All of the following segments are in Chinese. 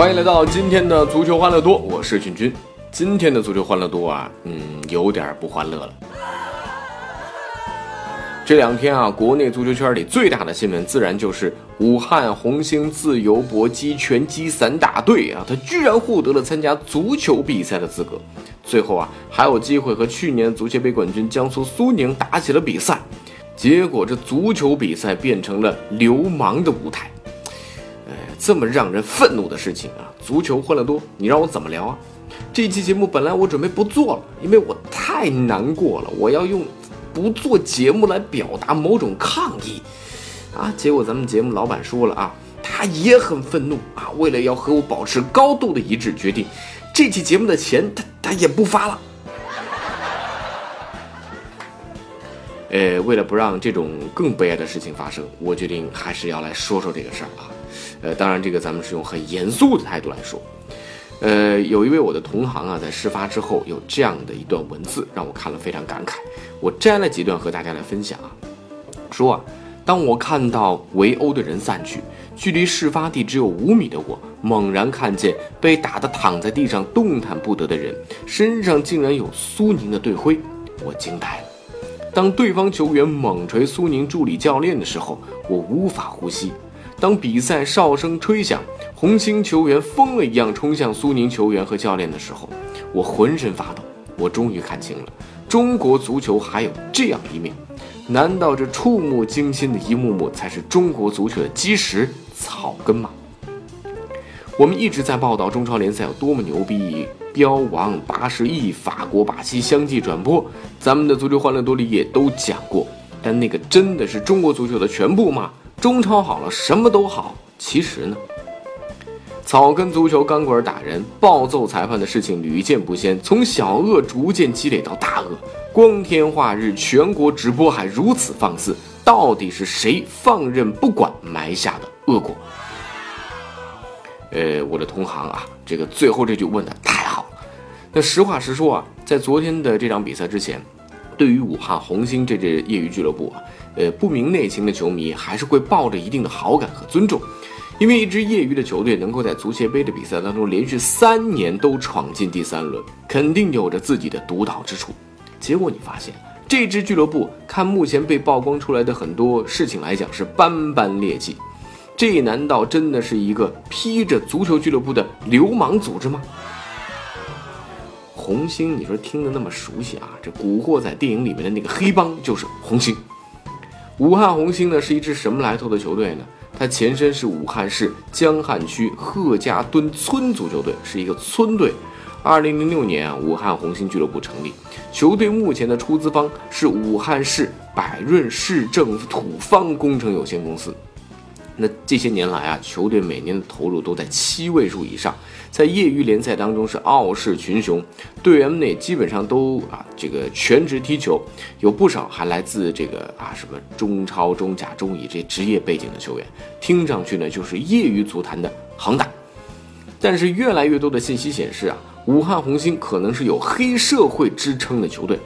欢迎来到今天的足球欢乐多，我是俊君。今天的足球欢乐多啊，嗯，有点不欢乐了。这两天啊，国内足球圈里最大的新闻，自然就是武汉红星自由搏击拳击散大队啊，他居然获得了参加足球比赛的资格，最后啊，还有机会和去年足协杯冠军江苏苏宁打起了比赛。结果这足球比赛变成了流氓的舞台。这么让人愤怒的事情啊！足球欢乐多，你让我怎么聊啊？这一期节目本来我准备不做了，因为我太难过了，我要用不做节目来表达某种抗议啊！结果咱们节目老板说了啊，他也很愤怒啊，为了要和我保持高度的一致，决定这期节目的钱他他也不发了。呃，为了不让这种更悲哀的事情发生，我决定还是要来说说这个事儿啊。呃，当然，这个咱们是用很严肃的态度来说。呃，有一位我的同行啊，在事发之后有这样的一段文字，让我看了非常感慨。我摘了几段和大家来分享啊。说啊，当我看到围殴的人散去，距离事发地只有五米的我，猛然看见被打得躺在地上动弹不得的人，身上竟然有苏宁的队徽，我惊呆了。当对方球员猛锤苏宁助理教练的时候，我无法呼吸。当比赛哨声吹响，红星球员疯了一样冲向苏宁球员和教练的时候，我浑身发抖。我终于看清了，中国足球还有这样一面。难道这触目惊心的一幕幕才是中国足球的基石草根吗？我们一直在报道中超联赛有多么牛逼，标王八十亿，法国、巴西相继转播，咱们的足球欢乐多里也都讲过。但那个真的是中国足球的全部吗？中超好了，什么都好。其实呢，草根足球钢管打人、暴揍裁判的事情屡见不鲜，从小恶逐渐积累到大恶，光天化日，全国直播还如此放肆，到底是谁放任不管埋下的恶果？呃，我的同行啊，这个最后这句问的太好了。那实话实说啊，在昨天的这场比赛之前，对于武汉红星这支业余俱乐部啊。呃，不明内情的球迷还是会抱着一定的好感和尊重，因为一支业余的球队能够在足协杯的比赛当中连续三年都闯进第三轮，肯定有着自己的独到之处。结果你发现，这支俱乐部看目前被曝光出来的很多事情来讲是斑斑劣迹，这难道真的是一个披着足球俱乐部的流氓组织吗？红星，你说听得那么熟悉啊？这《古惑仔》电影里面的那个黑帮就是红星。武汉红星呢是一支什么来头的球队呢？它前身是武汉市江汉区贺家墩村足球队，是一个村队。二零零六年啊，武汉红星俱乐部成立，球队目前的出资方是武汉市百润市政土方工程有限公司。那这些年来啊，球队每年的投入都在七位数以上，在业余联赛当中是傲视群雄，队员们内基本上都啊这个全职踢球，有不少还来自这个啊什么中超、中甲、中乙这职业背景的球员，听上去呢就是业余足坛的恒大。但是越来越多的信息显示啊，武汉红星可能是有黑社会之称的球队。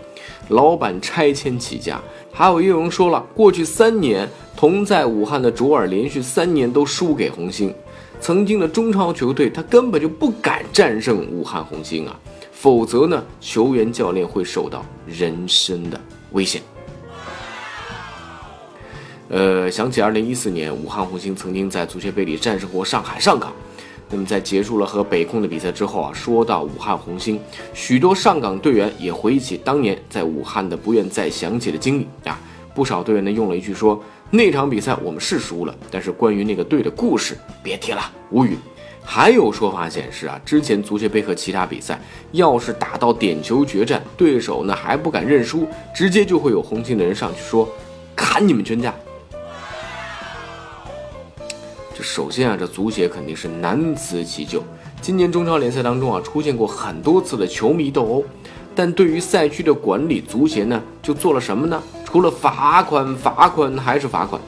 老板拆迁起家，还有叶荣说了，过去三年同在武汉的卓尔连续三年都输给红星。曾经的中超球队，他根本就不敢战胜武汉红星啊，否则呢，球员教练会受到人身的危险。呃，想起二零一四年，武汉红星曾经在足协杯里战胜过上海上港。那么在结束了和北控的比赛之后啊，说到武汉红星，许多上港队员也回忆起当年在武汉的不愿再想起的经历啊。不少队员呢用了一句说：“那场比赛我们是输了，但是关于那个队的故事别提了，无语。”还有说法显示啊，之前足协杯和其他比赛，要是打到点球决战，对手呢还不敢认输，直接就会有红星的人上去说：“砍你们全家。这首先啊，这足协肯定是难辞其咎。今年中超联赛当中啊，出现过很多次的球迷斗殴，但对于赛区的管理，足协呢就做了什么呢？除了罚款、罚款还是罚款。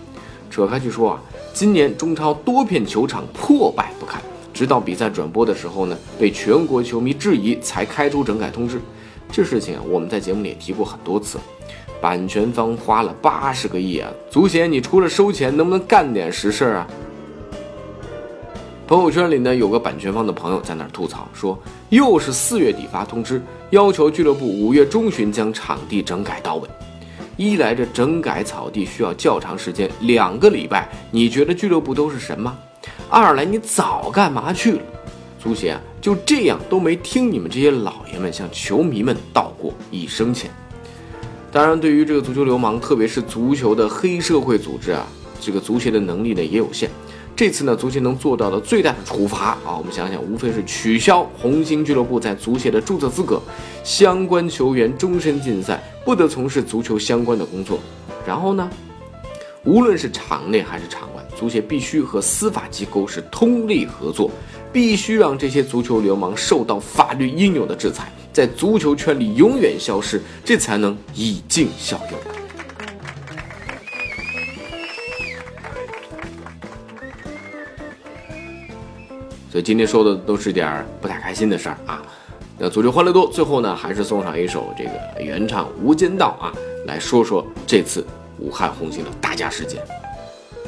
扯开去说啊，今年中超多片球场破败不堪，直到比赛转播的时候呢，被全国球迷质疑，才开出整改通知。这事情啊，我们在节目里也提过很多次。版权方花了八十个亿啊，足协你除了收钱，能不能干点实事啊？朋友圈里呢，有个版权方的朋友在那儿吐槽说，又是四月底发通知，要求俱乐部五月中旬将场地整改到位。一来这整改草地需要较长时间，两个礼拜，你觉得俱乐部都是神吗？二来你早干嘛去了？足协啊，就这样都没听你们这些老爷们向球迷们道过一声歉。当然，对于这个足球流氓，特别是足球的黑社会组织啊，这个足协的能力呢也有限。这次呢，足协能做到的最大的处罚啊，我们想想，无非是取消红星俱乐部在足协的注册资格，相关球员终身禁赛，不得从事足球相关的工作。然后呢，无论是场内还是场外，足协必须和司法机构是通力合作，必须让这些足球流氓受到法律应有的制裁，在足球圈里永远消失，这才能以儆效尤。所以今天说的都是点儿不太开心的事儿啊。那足球欢乐多，最后呢还是送上一首这个原唱《无间道》啊，来说说这次武汉红星的打架事件。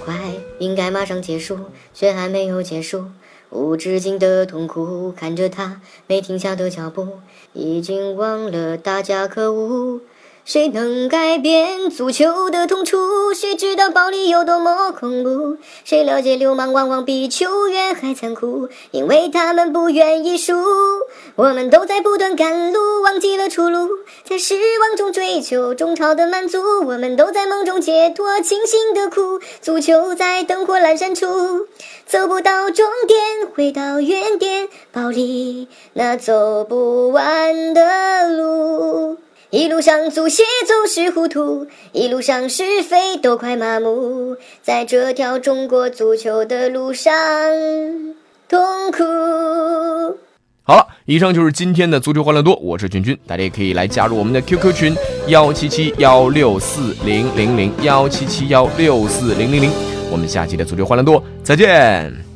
快，应该马上结束，却还没有结束，无止境的痛苦，看着他没停下的脚步，已经忘了大家可恶。谁能改变足球的痛楚？谁知道暴力有多么恐怖？谁了解流氓往往比球员还残酷？因为他们不愿意输。我们都在不断赶路，忘记了出路，在失望中追求中超的满足。我们都在梦中解脱，清醒的哭。足球在灯火阑珊处，走不到终点，回到原点。暴力那走不完的。一路上足协总是糊涂，一路上是非都快麻木，在这条中国足球的路上痛苦。好了，以上就是今天的足球欢乐多，我是君君，大家也可以来加入我们的 QQ 群幺七七幺六四零零零幺七七幺六四零零零，我们下期的足球欢乐多再见。